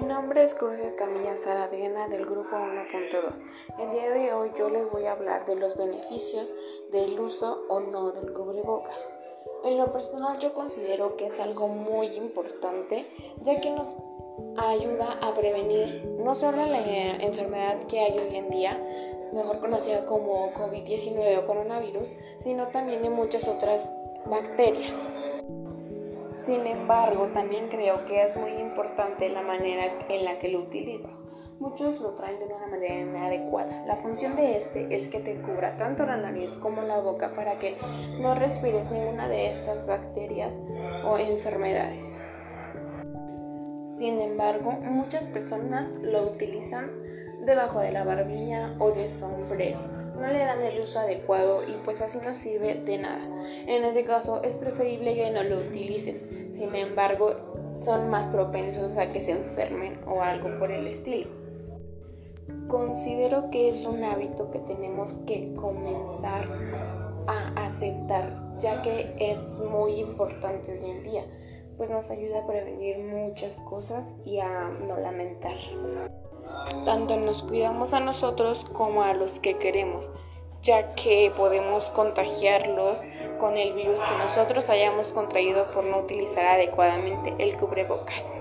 nombre es Cruz Escamilla Sara Adriana del grupo 1.2. El día de hoy yo les voy a hablar de los beneficios del uso o no del cubrebocas. En lo personal yo considero que es algo muy importante ya que nos ayuda a prevenir no solo la enfermedad que hay hoy en día, mejor conocida como COVID-19 o coronavirus, sino también en muchas otras bacterias. Sin embargo, también creo que es muy importante la manera en la que lo utilizas. Muchos lo traen de una manera inadecuada. La función de este es que te cubra tanto la nariz como la boca para que no respires ninguna de estas bacterias o enfermedades. Sin embargo, muchas personas lo utilizan debajo de la barbilla o de sombrero no le dan el uso adecuado y pues así no sirve de nada. En ese caso es preferible que no lo utilicen, sin embargo son más propensos a que se enfermen o algo por el estilo. Considero que es un hábito que tenemos que comenzar a aceptar, ya que es muy importante hoy en día, pues nos ayuda a prevenir muchas cosas y a no lamentar. Tanto nos cuidamos a nosotros como a los que queremos, ya que podemos contagiarlos con el virus que nosotros hayamos contraído por no utilizar adecuadamente el cubrebocas.